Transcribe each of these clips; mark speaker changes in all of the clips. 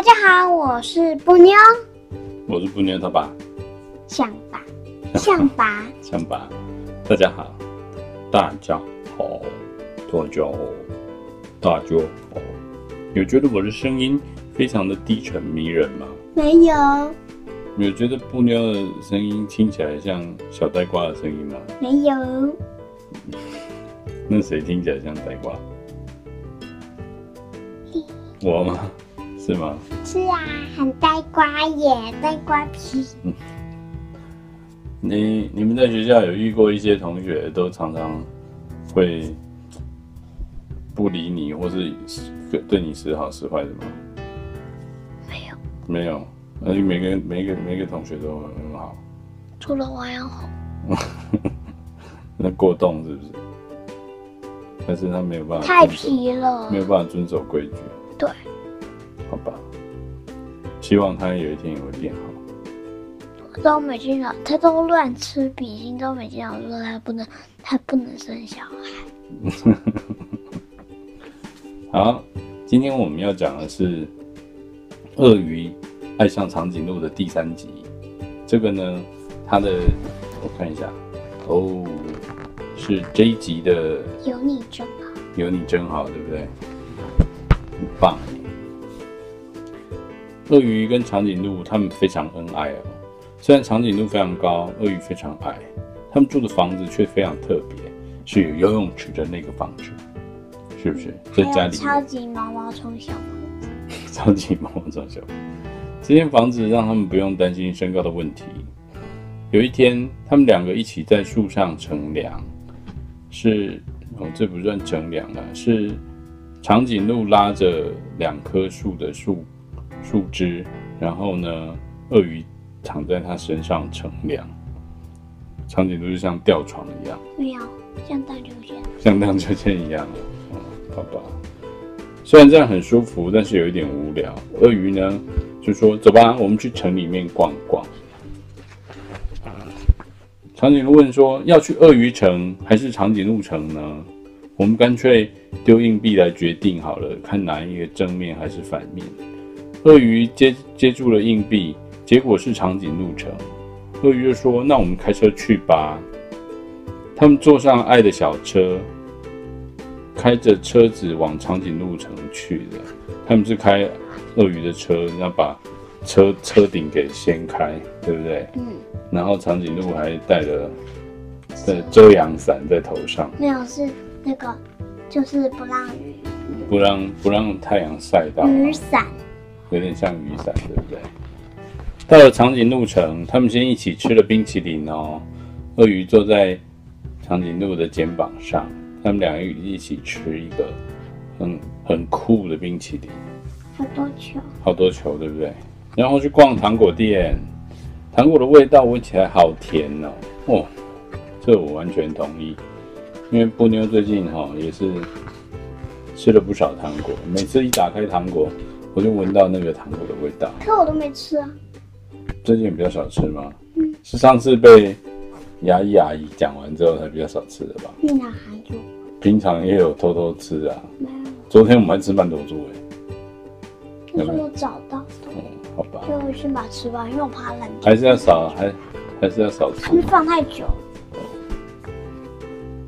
Speaker 1: 大家好，我是布妞，
Speaker 2: 我是布妞他爸，
Speaker 1: 象爸，象爸，
Speaker 2: 象爸，大家好，大家好，大家好，大家好，有觉得我的声音非常的低沉迷人吗？
Speaker 1: 没有。
Speaker 2: 有觉得布妞的声音听起来像小呆瓜的声音吗？
Speaker 1: 没有。
Speaker 2: 那谁听起来像呆瓜？我吗？是吗？
Speaker 1: 是啊，很呆瓜耶，呆瓜皮。
Speaker 2: 嗯。你你们在学校有遇过一些同学都常常会不理你，或是对你时好时坏的吗？
Speaker 1: 没有。
Speaker 2: 没有。而且每个每个每个同学都很好，
Speaker 1: 除了王阳红。
Speaker 2: 那过动是不是？但是他没有办法。
Speaker 1: 太皮了。
Speaker 2: 没有办法遵守规矩。
Speaker 1: 对，
Speaker 2: 好吧，希望他有一天也会变好。
Speaker 1: 我都没听到，他都乱吃比心，都没听到说他不能，他不能生小孩。
Speaker 2: 好，今天我们要讲的是鳄鱼爱上长颈鹿的第三集。这个呢，它的我看一下，哦，是这一集的。
Speaker 1: 有你真好。
Speaker 2: 有你真好，对不对？很棒！鳄鱼跟长颈鹿他们非常恩爱哦。虽然长颈鹿非常高，鳄鱼非常矮，他们住的房子却非常特别，是有游泳池的那个房子，是不是？在家里
Speaker 1: 超级毛毛虫小房子。
Speaker 2: 超级毛毛虫小房子。这间房子让他们不用担心身高的问题。有一天，他们两个一起在树上乘凉，是哦，这不算乘凉了，是。长颈鹿拉着两棵树的树树枝，然后呢，鳄鱼躺在它身上乘凉。长颈鹿就像吊床一样，
Speaker 1: 没有像荡秋千，
Speaker 2: 像荡秋千一样。嗯，好吧。虽然这样很舒服，但是有一点无聊。鳄鱼呢就说：“走吧，我们去城里面逛逛。”长颈鹿问说：“要去鳄鱼城还是长颈鹿城呢？”我们干脆丢硬币来决定好了，看哪一个正面还是反面。鳄鱼接接住了硬币，结果是长颈鹿城。鳄鱼就说：“那我们开车去吧。”他们坐上爱的小车，开着车子往长颈鹿城去的。他们是开鳄鱼的车，然后把车车顶给掀开，对不对？嗯。然后长颈鹿还带了的遮阳伞在头上。
Speaker 1: 没有是。那个就是不让雨，
Speaker 2: 不让不让太阳晒到
Speaker 1: 雨伞，
Speaker 2: 有点像雨伞，对不对？到了长颈鹿城，他们先一起吃了冰淇淋哦。鳄鱼坐在长颈鹿的肩膀上，他们两个一起吃一个很很酷的冰淇淋，
Speaker 1: 好多球，
Speaker 2: 好多球，对不对？然后去逛糖果店，糖果的味道闻起来好甜哦，哦，这我完全同意。因为布妞最近哈也是吃了不少糖果，每次一打开糖果，我就闻到那个糖果的味道。
Speaker 1: 可我都没吃啊。
Speaker 2: 最近比较少吃吗？嗯。是上次被牙医阿姨讲完之后才比较少吃的吧？
Speaker 1: 平常还有。
Speaker 2: 平常也有偷偷吃啊。
Speaker 1: 没有。
Speaker 2: 昨天我们还吃曼陀珠哎。
Speaker 1: 那是我找到的。
Speaker 2: 嗯，好吧。
Speaker 1: 就先把它吃完，因为我怕冷。
Speaker 2: 还是要少，还还是要少吃。
Speaker 1: 会放太久。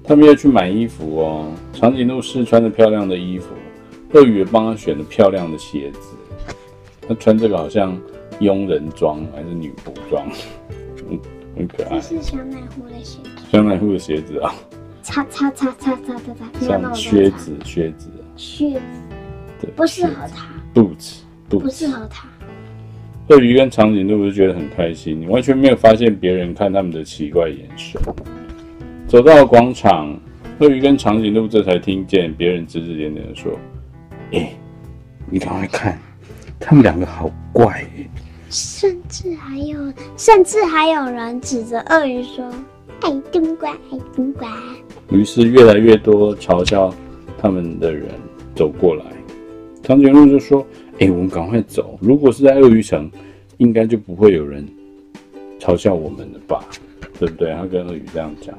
Speaker 2: 他们要去买衣服哦，长颈鹿是穿着漂亮的衣服，鳄鱼也帮他选了漂亮的鞋子。他穿这个好像佣人装还是女仆装，嗯，很可爱。
Speaker 1: 这是香奈乎的鞋子。
Speaker 2: 香奈乎的鞋子啊。
Speaker 1: 擦擦擦擦擦擦擦。
Speaker 2: 像靴子，靴子。
Speaker 1: 靴子。
Speaker 2: 对，
Speaker 1: 不适合他。
Speaker 2: Boots，
Speaker 1: 不适合他。
Speaker 2: 鳄鱼跟长颈鹿就觉得很开心，你完全没有发现别人看他们的奇怪眼神。走到了广场，鳄鱼跟长颈鹿这才听见别人指指点点的说：“哎、欸，你赶快看，他们两个好怪耶！”
Speaker 1: 甚至还有，甚至还有人指着鳄鱼说：“爱冬瓜，爱冬瓜。”
Speaker 2: 于是越来越多嘲笑他们的人走过来。长颈鹿就说：“哎、欸，我们赶快走！如果是在鳄鱼城，应该就不会有人嘲笑我们了吧？对不对？”他跟鳄鱼这样讲。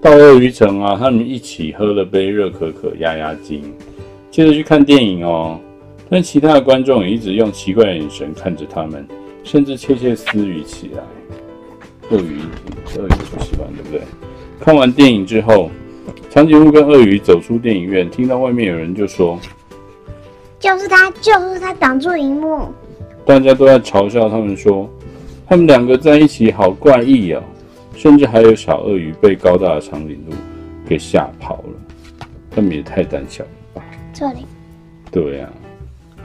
Speaker 2: 到鳄鱼城啊，他们一起喝了杯热可可压压惊，接着去看电影哦。但其他的观众也一直用奇怪的眼神看着他们，甚至窃窃私语起来。鳄鱼，鳄鱼不喜欢，对不对？看完电影之后，长颈鹿跟鳄鱼走出电影院，听到外面有人就说：“
Speaker 1: 就是他，就是他挡住荧幕。”
Speaker 2: 大家都在嘲笑他们说：“他们两个在一起好怪异哦。”甚至还有小鳄鱼被高大的长颈鹿给吓跑了，他们也太胆小了吧？
Speaker 1: 这里，
Speaker 2: 对呀、啊，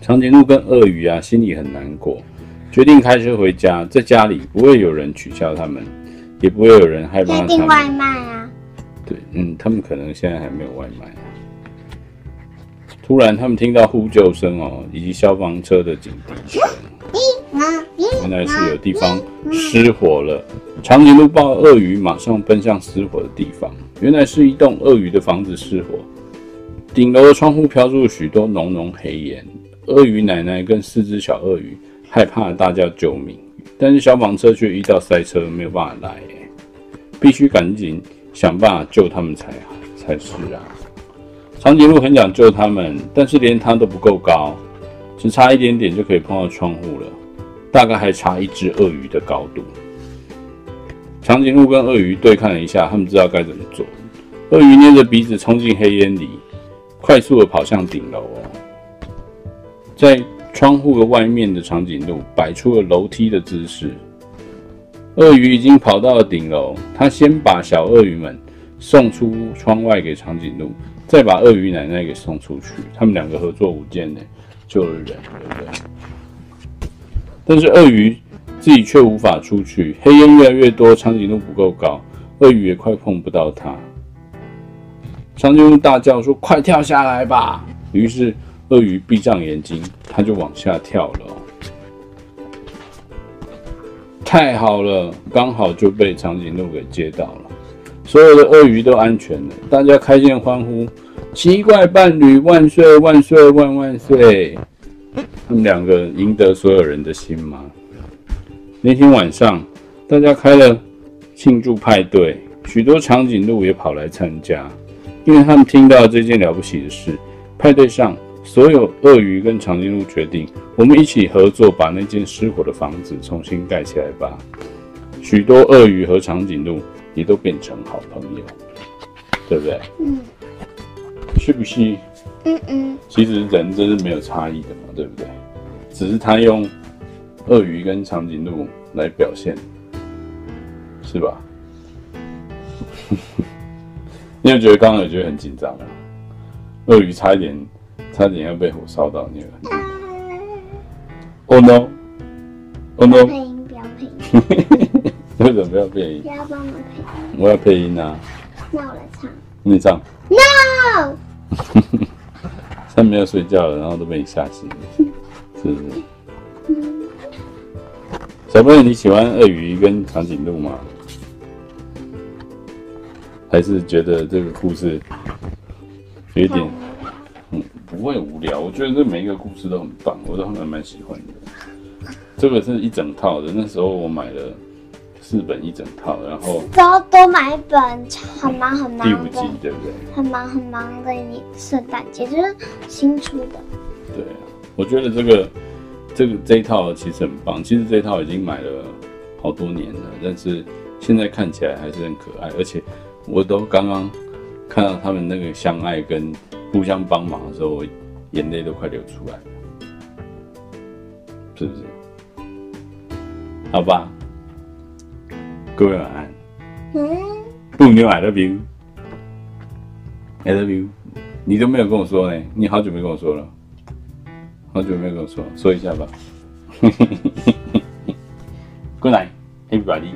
Speaker 2: 长颈鹿跟鳄鱼啊，心里很难过，决定开车回家。在家里不会有人取笑他们，也不会有人害怕他们。
Speaker 1: 订外卖啊？
Speaker 2: 对，嗯，他们可能现在还没有外卖。突然，他们听到呼救声哦，以及消防车的警笛声。原来是有地方失火了，长颈鹿抱鳄鱼，马上奔向失火的地方。原来是一栋鳄鱼的房子失火，顶楼的窗户飘出许多浓浓黑烟。鳄鱼奶奶跟四只小鳄鱼害怕大叫救命，但是消防车却遇到塞车，没有办法来，必须赶紧想办法救他们才才是啊！长颈鹿很想救他们，但是连它都不够高，只差一点点就可以碰到窗户了。大概还差一只鳄鱼的高度。长颈鹿跟鳄鱼对看了一下，他们知道该怎么做。鳄鱼捏着鼻子冲进黑烟里，快速的跑向顶楼哦。在窗户的外面的长颈鹿摆出了楼梯的姿势。鳄鱼已经跑到了顶楼，他先把小鳄鱼们送出窗外给长颈鹿，再把鳄鱼奶奶给送出去。他们两个合作无间呢救了人，对不对？但是鳄鱼自己却无法出去，黑烟越来越多，长颈鹿不够高，鳄鱼也快碰不到它。长颈鹿大叫说：“快跳下来吧！”于是鳄鱼闭上眼睛，它就往下跳了。太好了，刚好就被长颈鹿给接到了，所有的鳄鱼都安全了，大家开心欢呼：“奇怪伴侣万岁万岁万万岁！”他们两个赢得所有人的心吗？那天晚上，大家开了庆祝派对，许多长颈鹿也跑来参加，因为他们听到这件了不起的事。派对上，所有鳄鱼跟长颈鹿决定，我们一起合作，把那间失火的房子重新盖起来吧。许多鳄鱼和长颈鹿也都变成好朋友，对不对？嗯，是不是？嗯嗯，其实人真是没有差异的嘛，对不对？只是他用鳄鱼跟长颈鹿来表现，是吧？你有觉得刚刚有觉得很紧张吗？鳄鱼差一点，差点要被火烧到，你有很紧张。Oh no！Oh no！配音，不要配音。为什么不要配音？不要帮我配音。我要配音啊。那我来唱。你唱。No！他没有睡觉了，然后都被你吓醒了，是不是？小朋友，你喜欢鳄鱼跟长颈鹿吗？还是觉得这个故事有一点，嗯，不会无聊？我觉得这每一个故事都很棒，我都还蛮喜欢的。这个是一整套的，那时候我买了。四本一整套，然后
Speaker 1: 都都买一本，很忙很忙。
Speaker 2: 第五季对不对？
Speaker 1: 很忙很忙的，你圣诞节就是新出的。
Speaker 2: 对啊，我觉得这个这个这一套其实很棒。其实这一套已经买了好多年了，但是现在看起来还是很可爱。而且我都刚刚看到他们那个相爱跟互相帮忙的时候，我眼泪都快流出来了，是不是？好吧。各位晚安。嗯。不牛，I love you。I love you。你都没有跟我说呢，你好久没跟我说了，好久没有跟我说，说一下吧。Good night, everybody.